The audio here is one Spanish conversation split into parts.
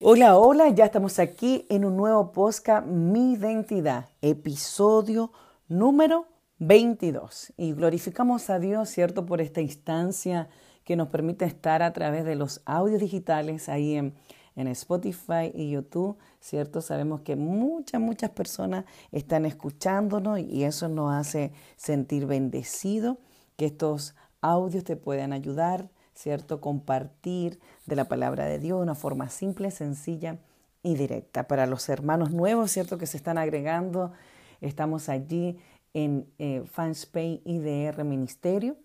Hola, hola, ya estamos aquí en un nuevo podcast Mi Identidad, episodio número 22. Y glorificamos a Dios, ¿cierto?, por esta instancia que nos permite estar a través de los audios digitales ahí en, en Spotify y YouTube, ¿cierto? Sabemos que muchas, muchas personas están escuchándonos y eso nos hace sentir bendecido, que estos audios te puedan ayudar, ¿cierto? Compartir de la palabra de Dios de una forma simple, sencilla y directa. Para los hermanos nuevos, ¿cierto? Que se están agregando, estamos allí en eh, Fanspay IDR Ministerio.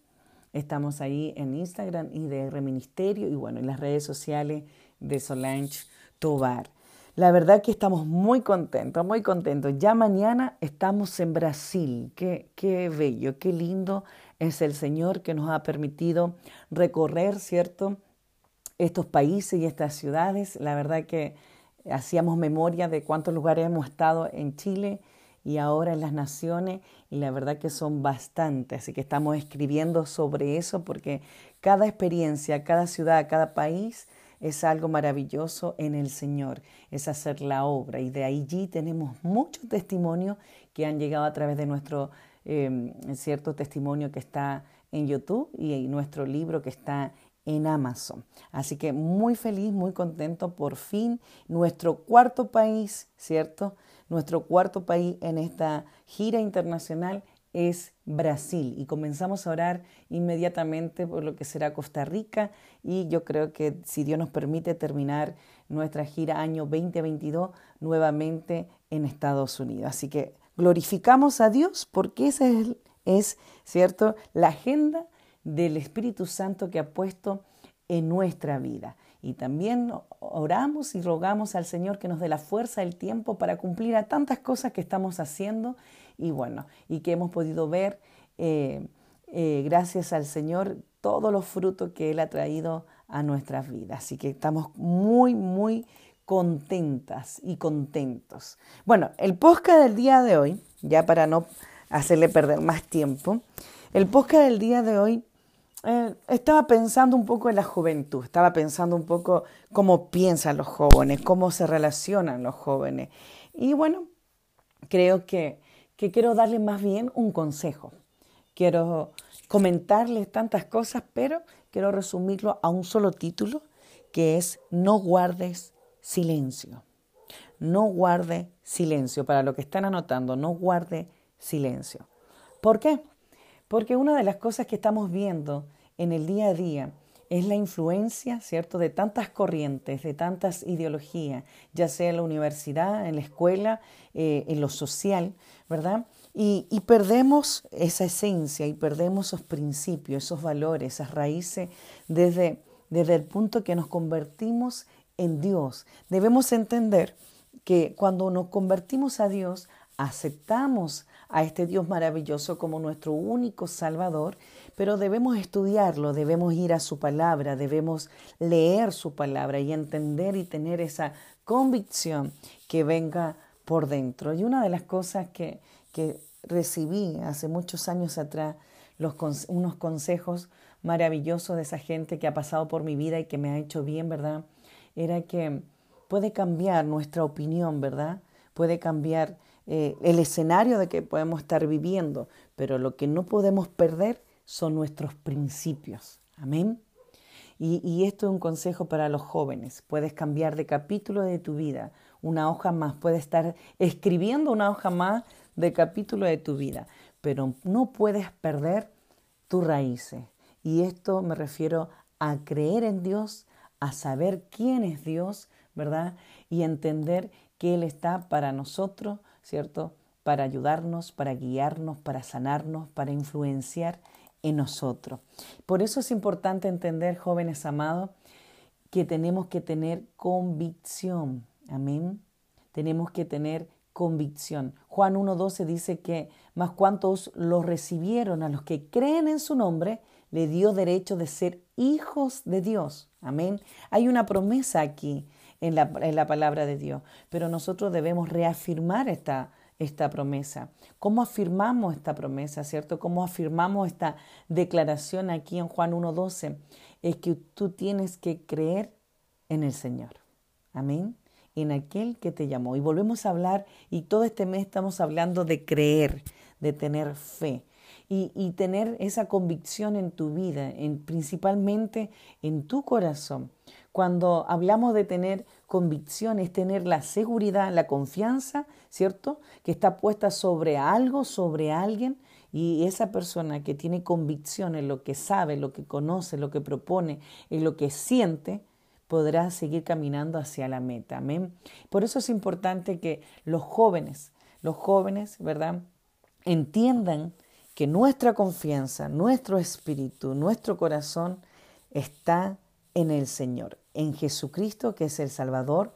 Estamos ahí en Instagram IDR Ministerio y bueno, en las redes sociales de Solange Tobar. La verdad que estamos muy contentos, muy contentos. Ya mañana estamos en Brasil. Qué, qué bello, qué lindo es el Señor que nos ha permitido recorrer, ¿cierto? Estos países y estas ciudades. La verdad que hacíamos memoria de cuántos lugares hemos estado en Chile y ahora en las naciones y la verdad que son bastantes. Así que estamos escribiendo sobre eso porque cada experiencia, cada ciudad, cada país es algo maravilloso en el Señor, es hacer la obra. Y de allí tenemos muchos testimonios que han llegado a través de nuestro eh, cierto testimonio que está en YouTube y nuestro libro que está en Amazon. Así que muy feliz, muy contento por fin. Nuestro cuarto país, ¿cierto? Nuestro cuarto país en esta gira internacional es Brasil y comenzamos a orar inmediatamente por lo que será Costa Rica y yo creo que si Dios nos permite terminar nuestra gira año 2022 nuevamente en Estados Unidos. Así que glorificamos a Dios porque esa es, es ¿cierto?, la agenda del Espíritu Santo que ha puesto en nuestra vida. Y también oramos y rogamos al Señor que nos dé la fuerza, el tiempo para cumplir a tantas cosas que estamos haciendo y bueno, y que hemos podido ver, eh, eh, gracias al Señor, todos los frutos que Él ha traído a nuestras vidas. Así que estamos muy, muy contentas y contentos. Bueno, el podcast del día de hoy, ya para no hacerle perder más tiempo, el podcast del día de hoy eh, estaba pensando un poco en la juventud, estaba pensando un poco cómo piensan los jóvenes, cómo se relacionan los jóvenes. Y bueno, creo que que quiero darles más bien un consejo. Quiero comentarles tantas cosas, pero quiero resumirlo a un solo título, que es No guardes silencio. No guarde silencio. Para lo que están anotando, no guarde silencio. ¿Por qué? Porque una de las cosas que estamos viendo en el día a día es la influencia, ¿cierto?, de tantas corrientes, de tantas ideologías, ya sea en la universidad, en la escuela, eh, en lo social, ¿verdad? Y, perdemos esa esencia y perdemos esos principios, esos valores, esas raíces desde, desde el punto que nos convertimos en Dios. Debemos entender que cuando nos convertimos a Dios, aceptamos a este Dios maravilloso como nuestro único Salvador, pero debemos estudiarlo, debemos ir a su palabra, debemos leer su palabra y entender y tener esa convicción que venga por dentro. Y una de las cosas que, que recibí hace muchos años atrás, los, unos consejos maravillosos de esa gente que ha pasado por mi vida y que me ha hecho bien, ¿verdad? Era que puede cambiar nuestra opinión, ¿verdad? Puede cambiar eh, el escenario de que podemos estar viviendo, pero lo que no podemos perder son nuestros principios. Amén. Y, esto es un consejo para los jóvenes. Puedes cambiar de capítulo de tu vida, una hoja más. Puedes estar escribiendo una hoja más de capítulo de tu vida, pero no puedes perder tus raíces. Y esto me refiero a creer en Dios, a saber quién es Dios, ¿verdad? Y entender que Él está para nosotros, ¿cierto? Para ayudarnos, para guiarnos, para sanarnos, para influenciar en nosotros. Por eso es importante entender, jóvenes amados, que tenemos que tener convicción. Amén. Tenemos que tener convicción. Juan 1.12 dice que más cuantos lo recibieron a los que creen en su nombre, le dio derecho de ser hijos de Dios. Amén. Hay una promesa aquí en la, palabra de Dios. Pero nosotros debemos reafirmar esta, esta promesa? ¿Cómo afirmamos esta promesa, cierto? ¿Cómo afirmamos esta declaración aquí en Juan 1.12? Es que tú tienes que creer en el Señor. Amén. En aquel que te llamó. Y volvemos a hablar, y todo este mes estamos hablando de creer, de tener fe. Y, tener esa convicción en tu vida, en, principalmente en tu corazón. Cuando hablamos de tener convicción, es tener la seguridad, la confianza, ¿cierto? Que está puesta sobre algo, sobre alguien, y esa persona que tiene convicción en lo que sabe, lo que conoce, lo que propone, en lo que siente, podrá seguir caminando hacia la meta. Amén. Por eso es importante que los jóvenes, los jóvenes, ¿verdad? Entiendan que nuestra confianza, nuestro espíritu, nuestro corazón está en el Señor, en Jesucristo, que es el Salvador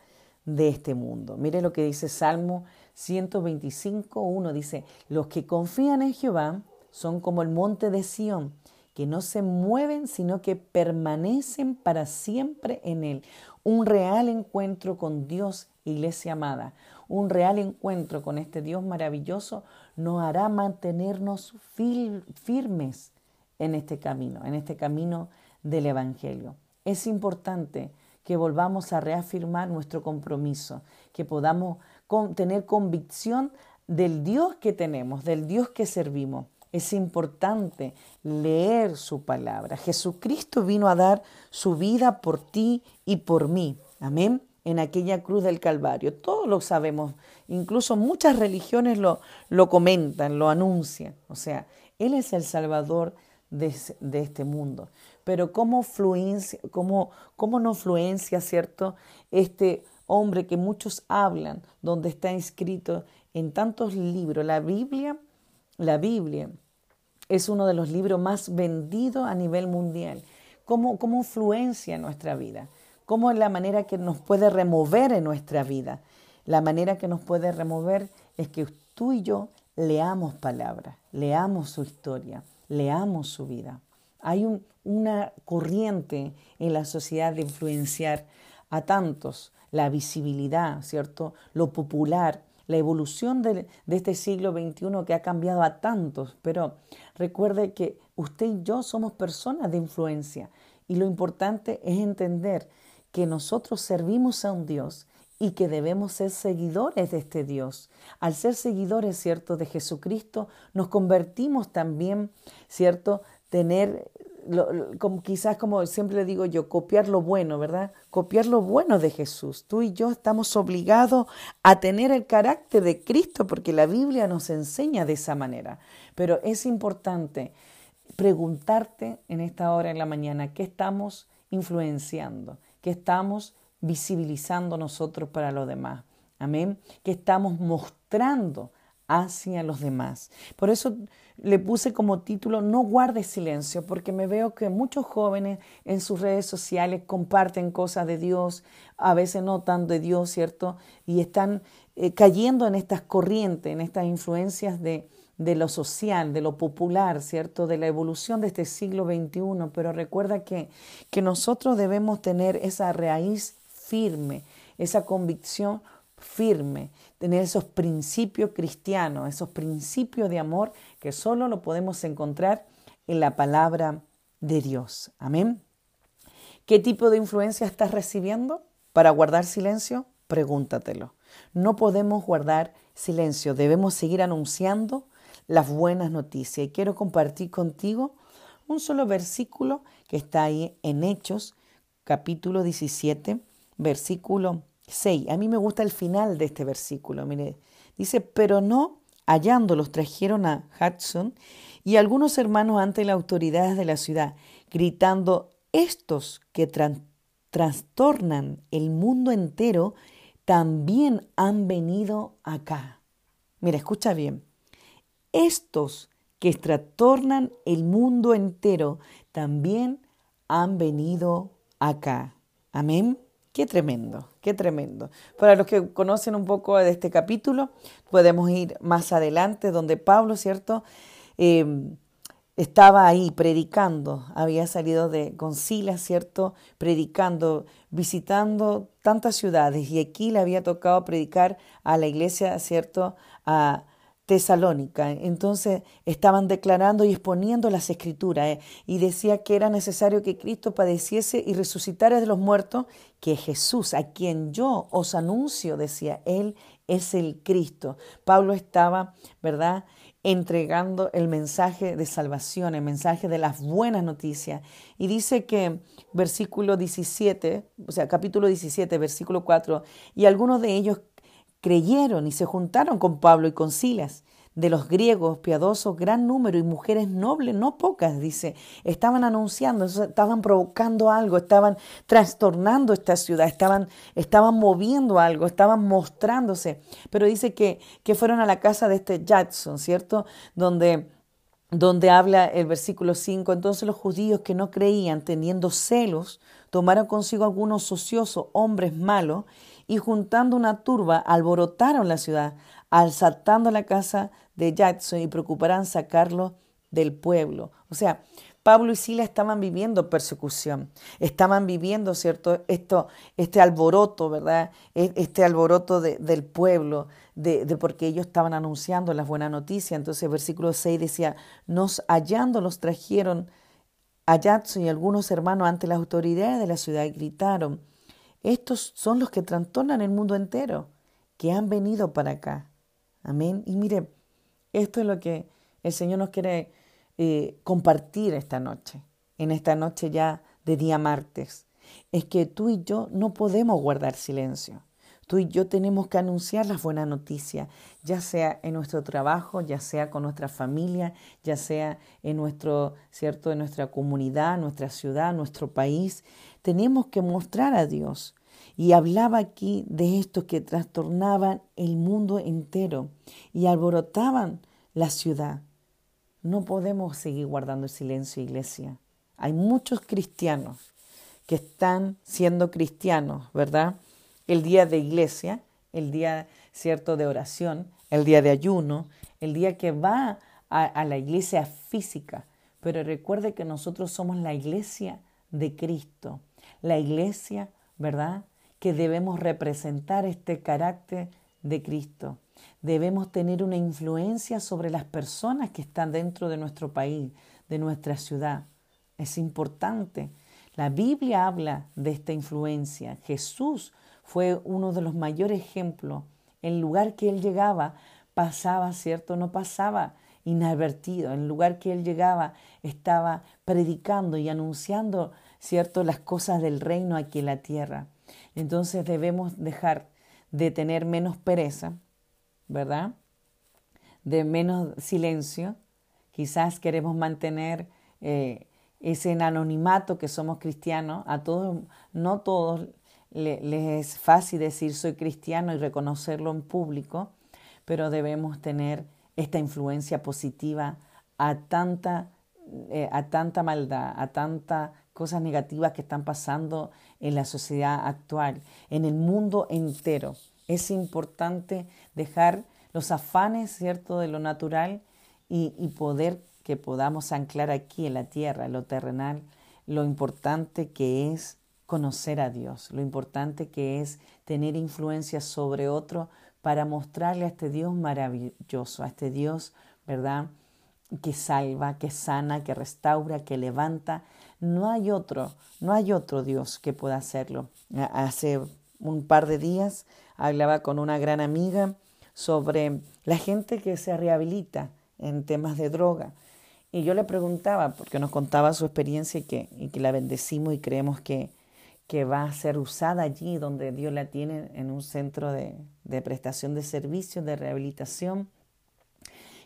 de este mundo. Mire lo que dice Salmo 125, 1 dice, los que confían en Jehová son como el monte de Sión, que no se mueven, sino que permanecen para siempre en él. Un real encuentro con Dios, iglesia amada, un real encuentro con este Dios maravilloso nos hará mantenernos firmes en este camino, en este camino del Evangelio. Es importante que volvamos a reafirmar nuestro compromiso, que podamos tener convicción del Dios que tenemos, del Dios que servimos. Es importante leer su palabra. Jesucristo vino a dar su vida por ti y por mí. Amén. En aquella cruz del Calvario. Todos lo sabemos. Incluso muchas religiones lo, lo comentan, lo anuncian. O sea, Él es el Salvador de, de este mundo. Pero ¿cómo, fluencia, cómo, cómo no fluencia, cierto? Este hombre que muchos hablan, donde está inscrito en tantos libros. La Biblia la Biblia es uno de los libros más vendidos a nivel mundial. ¿Cómo, cómo influencia nuestra vida? ¿Cómo es la manera que nos puede remover en nuestra vida? La manera que nos puede remover es que tú y yo leamos palabras, leamos su historia, leamos su vida. Hay una corriente en la sociedad de influenciar a tantos, la visibilidad, ¿cierto? Lo popular, la evolución de, este siglo XXI que ha cambiado a tantos, pero recuerde que usted y yo somos personas de influencia y lo importante es entender que nosotros servimos a un Dios y que debemos ser seguidores de este Dios. Al ser seguidores, ¿cierto?, de Jesucristo, nos convertimos también, ¿cierto?, tener como, quizás como siempre le digo yo, copiar lo bueno, ¿verdad? Copiar lo bueno de Jesús. Tú y yo estamos obligados a tener el carácter de Cristo porque la Biblia nos enseña de esa manera. Pero es importante preguntarte en esta hora en la mañana qué estamos influenciando, qué estamos visibilizando nosotros para los demás. Amén. ¿Qué estamos mostrando hacia los demás? Por eso le puse como título No guardes silencio, porque me veo que muchos jóvenes en sus redes sociales comparten cosas de Dios, a veces no tan de Dios, ¿cierto? Y están eh, cayendo en estas corrientes, en estas influencias de, de lo social, de lo popular, ¿cierto? De la evolución de este siglo XXI. Pero recuerda que, que nosotros debemos tener esa raíz firme, esa convicción firme, tener esos principios cristianos, esos principios de amor que solo lo podemos encontrar en la palabra de Dios. Amén. ¿Qué tipo de influencia estás recibiendo para guardar silencio? Pregúntatelo. No podemos guardar silencio, debemos seguir anunciando las buenas noticias. Y quiero compartir contigo un solo versículo que está ahí en Hechos, capítulo 17, versículo 6. A mí me gusta el final de este versículo. Mire, dice, pero no hallándolos trajeron a Hudson y algunos hermanos ante las autoridades de la ciudad, gritando, estos que trastornan el mundo entero también han venido acá. Mira, escucha bien. Estos que trastornan el mundo entero también han venido acá. Amén. Qué tremendo, qué tremendo. Para los que conocen un poco de este capítulo, podemos ir más adelante, donde Pablo, ¿cierto? Em, estaba ahí predicando, había salido de Concila, ¿cierto? Predicando, visitando tantas ciudades y aquí le había tocado predicar a la iglesia, ¿cierto? A Tesalónica. Entonces estaban declarando y exponiendo las escrituras ¿eh? y decía que era necesario que Cristo padeciese y resucitara de los muertos, que Jesús, a quien yo os anuncio, decía, Él es el Cristo. Pablo estaba, ¿verdad? entregando el mensaje de salvación, el mensaje de las buenas noticias. Y dice que versículo 17, o sea, capítulo 17, versículo 4, y algunos de ellos creyeron y se juntaron con Pablo y con Silas de los griegos piadosos, gran número y mujeres nobles, no pocas, dice, estaban anunciando, estaban provocando algo, estaban trastornando esta ciudad, estaban, estaban moviendo algo, estaban mostrándose. Pero dice que, que fueron a la casa de este Jackson, ¿cierto? Donde donde habla el versículo 5, entonces los judíos que no creían, teniendo celos, tomaron consigo algunos ociosos, hombres malos, y juntando una turba, alborotaron la ciudad, asaltando la casa de Jackson y procurarán sacarlo del pueblo. O sea, Pablo y Sila estaban viviendo persecución, estaban viviendo, ¿cierto? Esto, este alboroto, ¿verdad? E, este alboroto del pueblo, de, porque ellos estaban anunciando las buenas noticias. Entonces, versículo 6 decía, nos hallando los trajeron a Jackson y algunos hermanos ante las autoridades de la ciudad y gritaron, estos son los que trastornan el mundo entero, que han venido para acá. Amén. Y mire, esto es lo que el Señor nos quiere eh, compartir esta noche, en esta noche ya de día martes. Es que tú y yo no podemos guardar silencio. Tú y yo tenemos que anunciar las buenas noticias, ya sea en nuestro trabajo, ya sea con nuestra familia, ya sea en nuestro, cierto, en nuestra comunidad, nuestra ciudad, nuestro país. Tenemos que mostrar a Dios. Y hablaba aquí de estos que trastornaban el mundo entero y alborotaban la ciudad. No podemos seguir guardando silencio, iglesia. Hay muchos cristianos que están siendo cristianos, ¿verdad? El día de iglesia, el día cierto de oración, el día de ayuno, el día que va a la iglesia física. Pero recuerde que nosotros somos la iglesia de Cristo, la iglesia, ¿verdad? que debemos representar este carácter de Cristo. Debemos tener una influencia sobre las personas que están dentro de nuestro país, de nuestra ciudad. Es importante. La Biblia habla de esta influencia. Jesús fue uno de los mayores ejemplos. El lugar que él llegaba pasaba, ¿cierto? No pasaba inadvertido. El lugar que él llegaba estaba predicando y anunciando, ¿cierto? Las cosas del reino aquí en la tierra. Entonces debemos dejar de tener menos pereza, ¿verdad? De menos silencio. Quizás queremos mantener eh, ese anonimato que somos cristianos. A todos, no todos les es fácil decir soy cristiano y reconocerlo en público, pero debemos tener esta influencia positiva a tanta, eh, a tanta maldad, a tantas cosas negativas que están pasando en la sociedad actual, en el mundo entero. Es importante dejar los afanes, ¿cierto?, de lo natural y, poder que podamos anclar aquí en la tierra, en lo terrenal, lo importante que es conocer a Dios, lo importante que es tener influencia sobre otro para mostrarle a este Dios maravilloso, a este Dios, ¿verdad? Que salva, que sana, que restaura, que levanta, no hay otro, no hay otro Dios que pueda hacerlo. Hace un par de días hablaba con una gran amiga sobre la gente que se rehabilita en temas de droga. Y yo le preguntaba, porque nos contaba su experiencia y que, y que la bendecimos y creemos que, que va a ser usada allí donde Dios la tiene en un centro de, de prestación de servicios, de rehabilitación.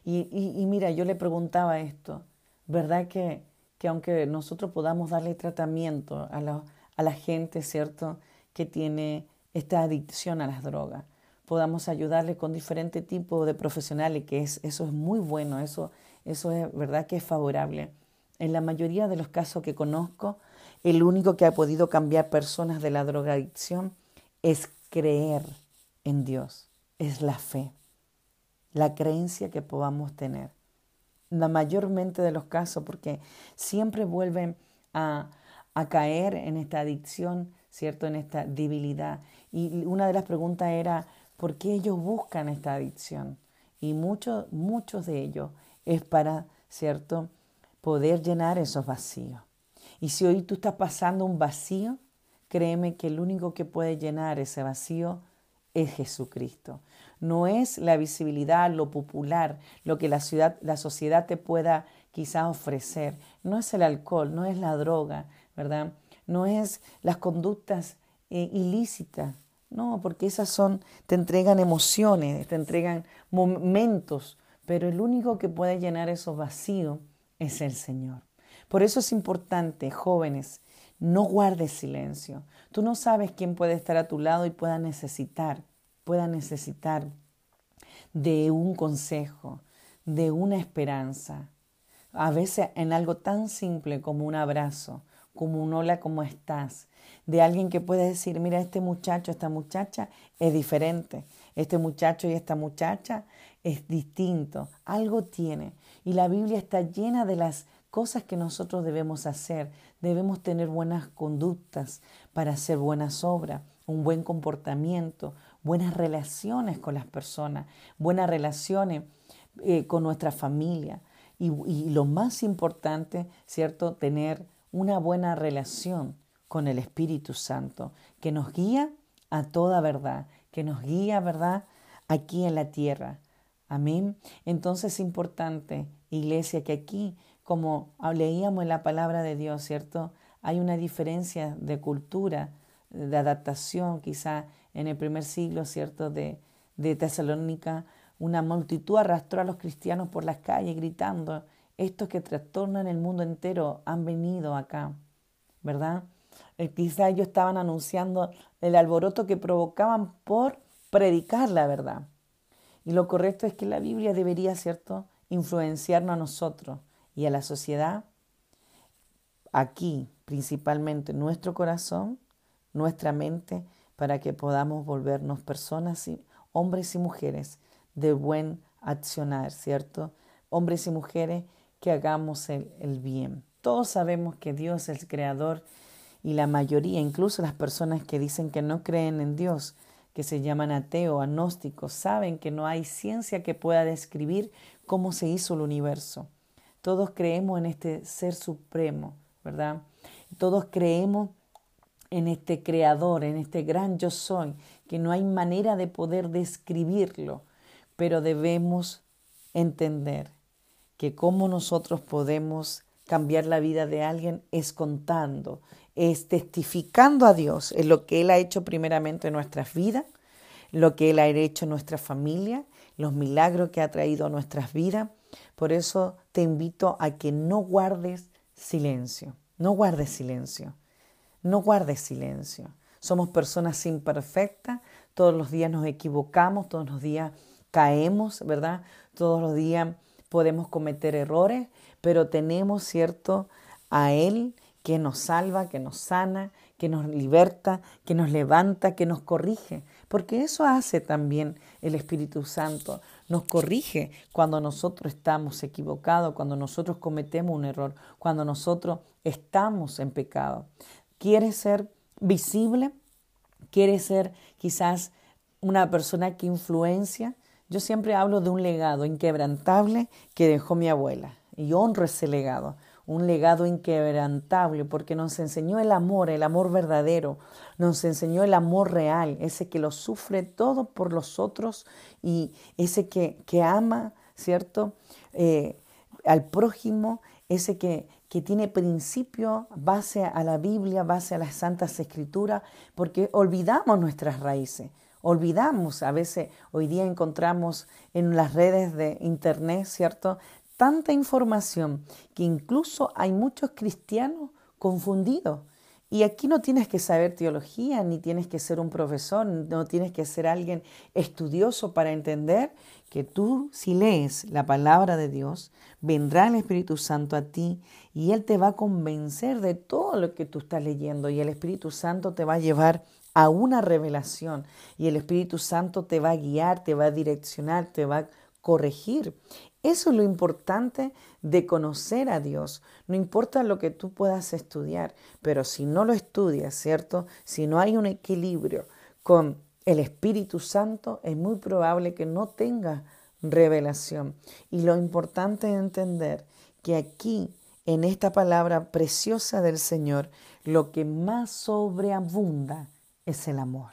Y, y, y, mira, yo le preguntaba esto, ¿verdad que que aunque nosotros podamos darle tratamiento a la, a la gente, ¿cierto?, que tiene esta adicción a las drogas, podamos ayudarle con diferentes tipos de profesionales, que es, eso es muy bueno, eso, eso es verdad que es favorable. En la mayoría de los casos que conozco, el único que ha podido cambiar personas de la drogadicción es creer en Dios, es la fe, la creencia que podamos tener la mayormente de los casos, porque siempre vuelven a, a caer en esta adicción, ¿cierto? En esta debilidad. Y una de las preguntas era, ¿por qué ellos buscan esta adicción? Y muchos, muchos de ellos es para, ¿cierto?, poder llenar esos vacíos. Y si hoy tú estás pasando un vacío, créeme que el único que puede llenar ese vacío es Jesucristo. No es la visibilidad, lo popular, lo que la, ciudad, la sociedad te pueda quizás ofrecer. No es el alcohol, no es la droga, ¿verdad? No es las conductas eh, ilícitas. No, porque esas son, te entregan emociones, te entregan momentos, pero el único que puede llenar esos vacíos es el Señor. Por eso es importante, jóvenes, no guardes silencio. Tú no sabes quién puede estar a tu lado y pueda necesitar, pueda necesitar de un consejo, de una esperanza. A veces en algo tan simple como un abrazo, como un hola, ¿cómo estás? De alguien que puede decir, mira, este muchacho, esta muchacha es diferente. Este muchacho y esta muchacha es distinto. Algo tiene. Y la Biblia está llena de las cosas que nosotros debemos hacer. Debemos tener buenas conductas para hacer buenas obras, un buen comportamiento, buenas relaciones con las personas, buenas relaciones eh, con nuestra familia. Y, lo más importante, ¿cierto? Tener una buena relación con el Espíritu Santo, que nos guía a toda verdad, que nos guía, ¿verdad?, aquí en la tierra. Amén. Entonces es importante, iglesia, que aquí, como leíamos en la palabra de Dios, ¿cierto? Hay una diferencia de cultura, de adaptación, quizá en el primer siglo, ¿cierto?, de, Tesalónica, una multitud arrastró a los cristianos por las calles gritando, estos que trastornan el mundo entero han venido acá, ¿verdad? Eh, quizá ellos estaban anunciando el alboroto que provocaban por predicar la verdad. Y lo correcto es que la Biblia debería, ¿cierto?, influenciarnos a nosotros y a la sociedad, aquí principalmente nuestro corazón, nuestra mente, para que podamos volvernos personas, y, hombres y mujeres de buen accionar, ¿cierto? Hombres y mujeres que hagamos el, bien. Todos sabemos que Dios es el creador y la mayoría, incluso las personas que dicen que no creen en Dios, que se llaman ateos, agnósticos, saben que no hay ciencia que pueda describir cómo se hizo el universo. Todos creemos en este ser supremo, ¿verdad? Todos creemos en este creador, en este gran yo soy, que no hay manera de poder describirlo, pero debemos entender que cómo nosotros podemos cambiar la vida de alguien es contando, es testificando a Dios en lo que Él ha hecho primeramente en nuestras vidas, lo que Él ha hecho en nuestra familia, los milagros que ha traído a nuestras vidas. Por eso te invito a que no guardes silencio, no guardes silencio, no guardes silencio. Somos personas imperfectas, todos los días nos equivocamos, todos los días caemos, ¿verdad? Todos los días podemos cometer errores, pero tenemos, ¿cierto?, a Él que nos salva, que nos sana, que nos liberta, que nos levanta, que nos corrige, porque eso hace también el Espíritu Santo, nos corrige cuando nosotros estamos equivocados, cuando nosotros cometemos un error, cuando nosotros estamos en pecado. ¿Quiere ser visible? ¿Quiere ser quizás una persona que influencia? Yo siempre hablo de un legado inquebrantable que dejó mi abuela y honro ese legado, un legado inquebrantable porque nos enseñó el amor, el amor verdadero, nos enseñó el amor real, ese que lo sufre todo por los otros y ese que, que ama, ¿cierto? Eh, al prójimo, ese que, que tiene principio base a la Biblia, base a las Santas Escrituras, porque olvidamos nuestras raíces. Olvidamos, a veces hoy día encontramos en las redes de Internet, ¿cierto? Tanta información que incluso hay muchos cristianos confundidos. Y aquí no tienes que saber teología, ni tienes que ser un profesor, no tienes que ser alguien estudioso para entender que tú, si lees la palabra de Dios, vendrá el Espíritu Santo a ti y Él te va a convencer de todo lo que tú estás leyendo y el Espíritu Santo te va a llevar a una revelación y el Espíritu Santo te va a guiar, te va a direccionar, te va a corregir Eso es lo importante de conocer a Dios. No importa lo que tú puedas estudiar, pero si no lo estudias, ¿cierto? Si no hay un equilibrio con el Espíritu Santo, es muy probable que no tenga revelación. Y lo importante es entender que aquí, en esta palabra preciosa del Señor, lo que más sobreabunda es el amor.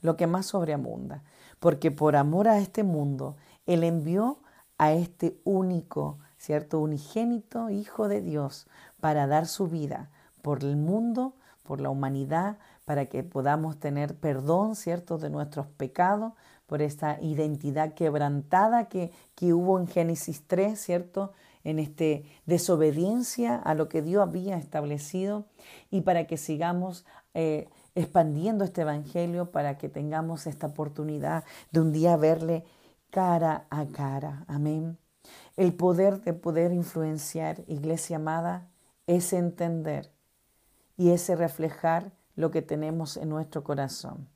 Lo que más sobreabunda. Porque por amor a este mundo, Él envió a este único, ¿cierto? Unigénito Hijo de Dios para dar su vida por el mundo, por la humanidad, para que podamos tener perdón, ¿cierto?, de nuestros pecados, por esta identidad quebrantada que, que hubo en Génesis 3, ¿cierto?, en este desobediencia a lo que Dios había establecido y para que sigamos eh, expandiendo este evangelio, para que tengamos esta oportunidad de un día verle cara a cara. Amén. El poder de poder influenciar, iglesia amada, es entender y ese reflejar lo que tenemos en nuestro corazón.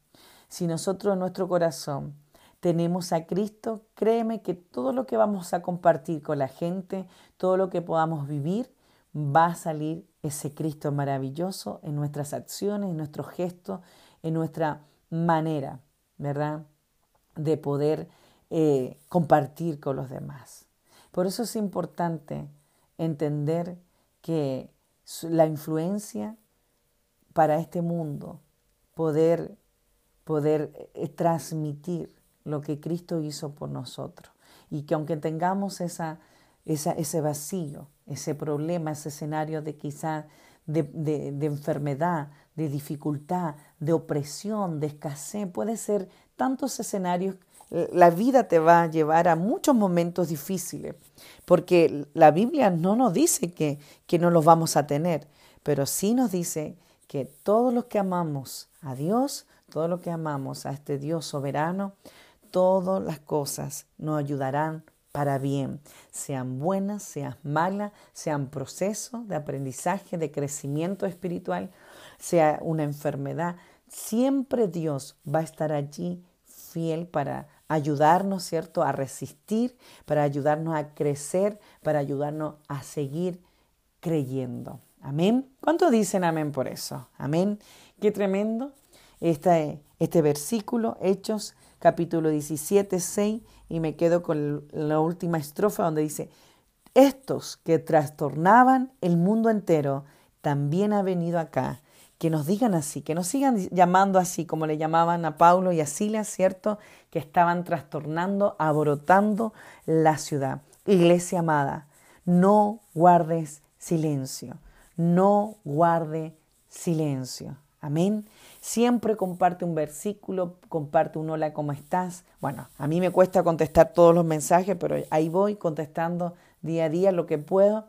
Si nosotros en nuestro corazón tenemos a Cristo, créeme que todo lo que vamos a compartir con la gente, todo lo que podamos vivir, va a salir ese Cristo maravilloso en nuestras acciones, en nuestros gestos, en nuestra manera, ¿verdad? De poder eh, compartir con los demás. Por eso es importante entender que la influencia para este mundo, poder, poder eh, transmitir lo que Cristo hizo por nosotros. Y que aunque tengamos esa, ese vacío, ese problema, ese escenario de quizá de, de, enfermedad, de dificultad, de opresión, de escasez, puede ser tantos escenarios la vida te va a llevar a muchos momentos difíciles, porque la Biblia no nos dice que, que no los vamos a tener, pero sí nos dice que todos los que amamos a Dios, todos los que amamos a este Dios soberano, todas las cosas nos ayudarán para bien, sean buenas, sean malas, sean procesos de aprendizaje, de crecimiento espiritual, sea una enfermedad, siempre Dios va a estar allí fiel para ayudarnos, ¿cierto?, a resistir, para ayudarnos a crecer, para ayudarnos a seguir creyendo. Amén. ¿Cuántos dicen amén por eso? Amén. Qué tremendo este, este versículo, Hechos capítulo 17, 6, y me quedo con la última estrofa donde dice, estos que trastornaban el mundo entero, también ha venido acá. Que nos digan así, que nos sigan llamando así, como le llamaban a Paulo y a Silas, ¿cierto? Que estaban trastornando, abrotando la ciudad. Iglesia amada, no guardes silencio no guarde silencio. Amén. Siempre comparte un versículo, comparte un hola, ¿cómo estás? Bueno, a mí me cuesta contestar todos los mensajes, pero ahí voy contestando día a día lo que puedo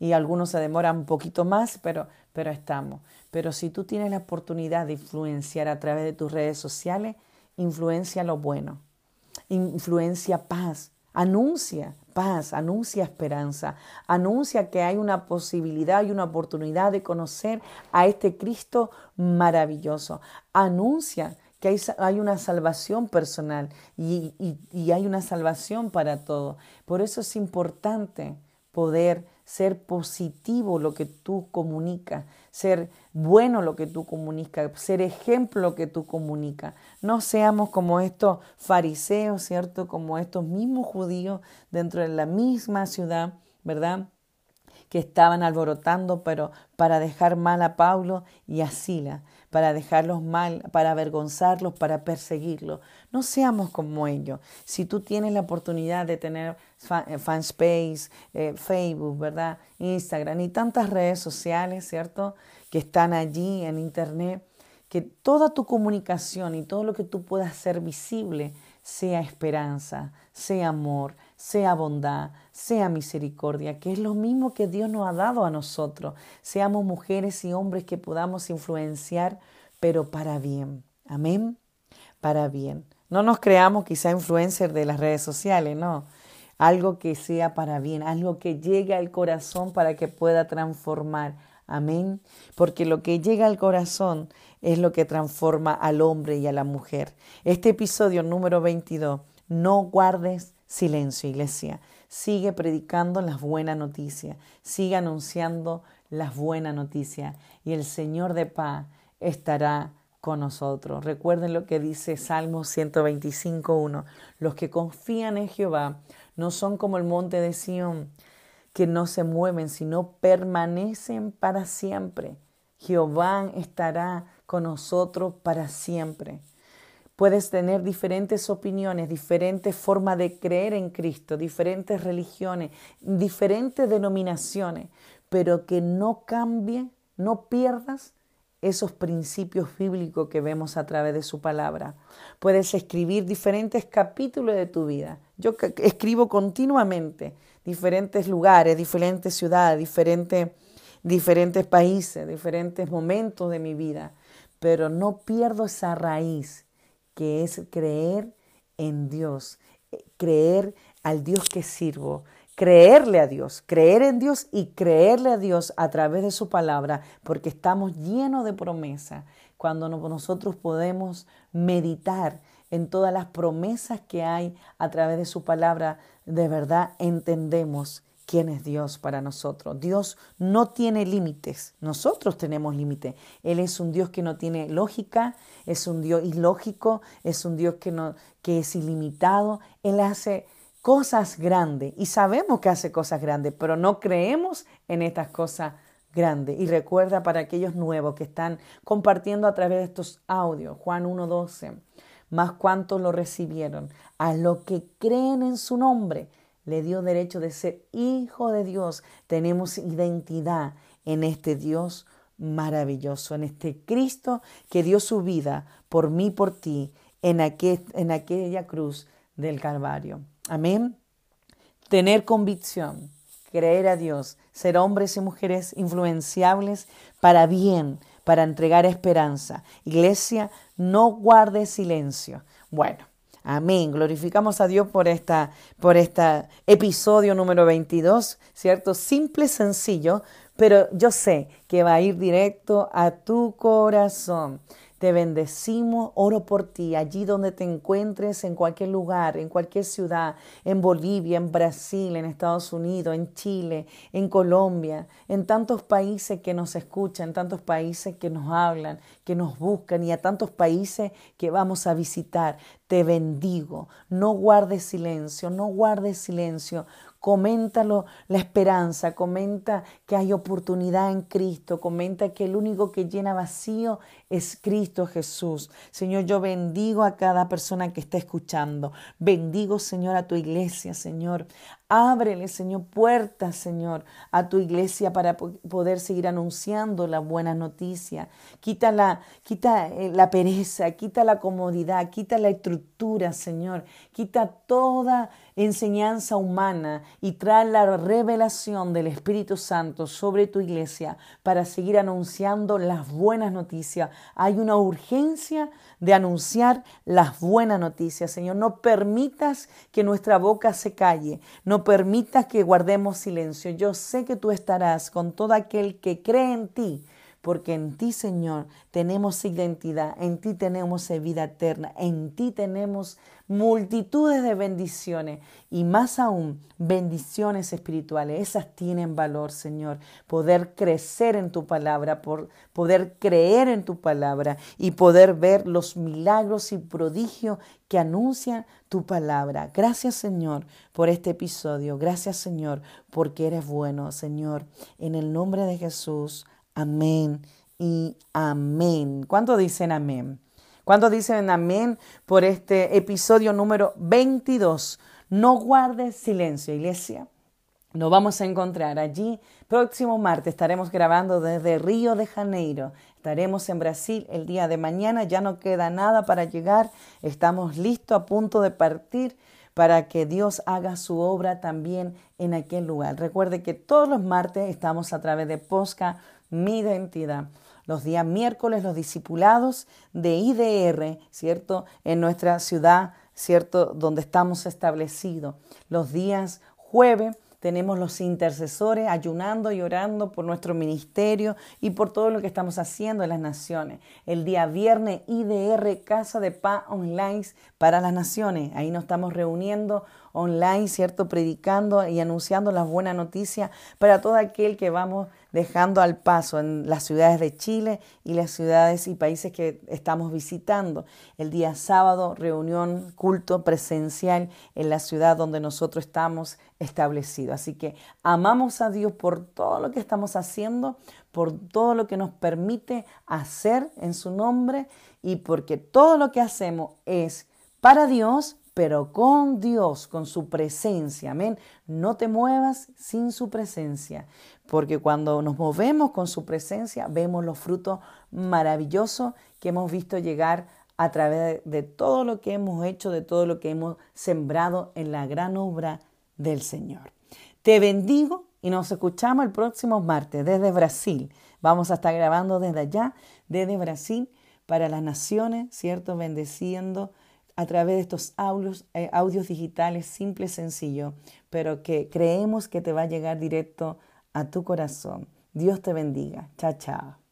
y algunos se demoran un poquito más, pero, pero estamos. Pero si tú tienes la oportunidad de influenciar a través de tus redes sociales, influencia lo bueno, influencia paz, anuncia paz, anuncia esperanza, anuncia que hay una posibilidad y una oportunidad de conocer a este Cristo maravilloso. Anuncia que hay, una salvación personal y, hay una salvación para todo. Por eso es importante poder ser positivo lo que tú comunicas, ser bueno lo que tú comunicas, ser ejemplo lo que tú comunicas. No seamos como estos fariseos, ¿cierto? Como estos mismos judíos dentro de la misma ciudad, ¿verdad? Que estaban alborotando, pero para dejar mal a Pablo y a Sila para dejarlos mal, para avergonzarlos, para perseguirlos. No seamos como ellos. Si tú tienes la oportunidad de tener eh, fanspace, eh, Facebook, ¿verdad? Instagram y tantas redes sociales, ¿cierto? Que están allí en Internet, que toda tu comunicación y todo lo que tú puedas hacer visible sea esperanza, sea amor, sea bondad, sea misericordia, que es lo mismo que Dios nos ha dado a nosotros. Seamos mujeres y hombres que podamos influenciar, pero para bien. Amén. Para bien. No nos creamos quizá influencers de las redes sociales, no. Algo que sea para bien, algo que llegue al corazón para que pueda transformar. Amén. Porque lo que llega al corazón es lo que transforma al hombre y a la mujer. Este episodio número 22, no guardes silencio, iglesia. sigue predicando las buenas noticias, sigue anunciando las buenas noticias y el Señor de paz estará con nosotros. Recuerden lo que dice Salmo 125.1. Los que confían en Jehová no son como el monte de Sión, que no se mueven, sino permanecen para siempre. Jehová estará con nosotros para siempre. Puedes tener diferentes opiniones, diferentes formas de creer en Cristo, diferentes religiones, diferentes denominaciones, pero que no cambie, no pierdas esos principios bíblicos que vemos a través de su palabra. Puedes escribir diferentes capítulos de tu vida. Yo escribo continuamente diferentes lugares, diferentes ciudades, diferentes, diferentes países, diferentes momentos de mi vida, pero no pierdo esa raíz que es creer en Dios, creer al Dios que sirvo, creerle a Dios, creer en Dios y creerle a Dios a través de su palabra, porque estamos llenos de promesa. Cuando nosotros podemos meditar en todas las promesas que hay a través de su palabra, de verdad entendemos quién es Dios para nosotros. Dios no tiene límites, nosotros tenemos límites. Él es un Dios que no tiene lógica, es un Dios ilógico, es un Dios que, no, que es ilimitado. Él hace cosas grandes y sabemos que hace cosas grandes, pero no creemos en estas cosas grandes. Y recuerda para aquellos nuevos que están compartiendo a través de estos audios, Juan 1.12, más cuantos lo recibieron, a lo que creen en su nombre, le dio derecho de ser hijo de Dios. Tenemos identidad en este Dios maravilloso, en este Cristo que dio su vida por mí, por ti, en, en aquella cruz del Calvario. Amén. Tener convicción, creer a Dios, ser hombres y mujeres influenciables para bien, para entregar esperanza. Iglesia, no guarde silencio. Bueno, amén. Glorificamos a Dios por esta por este episodio número 22, ¿cierto? Simple, sencillo, pero yo sé que va a ir directo a tu corazón. Te bendecimos, oro por ti, allí donde te encuentres, en cualquier lugar, en cualquier ciudad, en Bolivia, en Brasil, en Estados Unidos, en Chile, en Colombia, en tantos países que nos escuchan, tantos países que nos hablan, que nos buscan y a tantos países que vamos a visitar. Te bendigo. No guardes silencio, no guardes silencio. Coméntalo la esperanza, comenta que hay oportunidad en Cristo, comenta que el único que llena vacío es Cristo Jesús. Señor, yo bendigo a cada persona que está escuchando. Bendigo, Señor, a tu iglesia, Señor. Ábrele, Señor, puertas, Señor, a tu iglesia para poder seguir anunciando la buena noticia. Quita la, quita eh, la pereza, quita la comodidad, quita la estructura, Señor. Quita toda enseñanza humana y trae la revelación del Espíritu Santo sobre tu iglesia para seguir anunciando las buenas noticias. Hay una urgencia de anunciar las buenas noticias, Señor. No permitas que nuestra boca se calle. Permitas que guardemos silencio. Yo sé que tú estarás con todo aquel que cree en ti, porque en ti, Señor, tenemos identidad, en ti tenemos vida eterna, en ti tenemos multitudes de bendiciones y más aún bendiciones espirituales. Esas tienen valor, Señor. Poder crecer en tu palabra, por poder creer en tu palabra y poder ver los milagros y prodigios que anuncian tu palabra. Gracias, Señor, por este episodio. Gracias, Señor, porque eres bueno, Señor. En el nombre de Jesús. Amén y amén. ¿Cuánto dicen amén? ¿Cuánto dicen amén por este episodio número 22? No guardes silencio, iglesia. Nos vamos a encontrar allí. Próximo martes estaremos grabando desde Río de Janeiro. Estaremos en Brasil el día de mañana. Ya no queda nada para llegar. Estamos listos a punto de partir para que Dios haga su obra también en aquel lugar. Recuerde que todos los martes estamos a través de Posca mi identidad. Los días miércoles, los discipulados de IDR, ¿cierto? En nuestra ciudad, ¿cierto? Donde estamos establecidos. Los días jueves tenemos los intercesores ayunando y orando por nuestro ministerio y por todo lo que estamos haciendo en las naciones. El día viernes, IDR, Casa de Paz Online para las Naciones. Ahí nos estamos reuniendo online, ¿cierto? Predicando y anunciando las buenas noticias para todo aquel que vamos dejando al paso en las ciudades de Chile y las ciudades y países que estamos visitando. El día sábado, reunión, culto presencial en la ciudad donde nosotros estamos establecidos. Así que amamos a Dios por todo lo que estamos haciendo, por todo lo que nos permite hacer en su nombre y porque todo lo que hacemos es para Dios, pero con Dios, con su presencia. Amén. No te muevas sin su presencia, porque cuando nos movemos con su presencia, vemos los frutos maravillosos que hemos visto llegar a través de todo lo que hemos hecho, de todo lo que hemos sembrado en la gran obra del Señor. Te bendigo y nos escuchamos el próximo martes desde Brasil. Vamos a estar grabando desde allá, desde Brasil, para las naciones, ¿cierto? Bendeciendo a través de estos audios, eh, audios digitales simples, sencillos, pero que creemos que te va a llegar directo a tu corazón. Dios te bendiga. Chao, chao.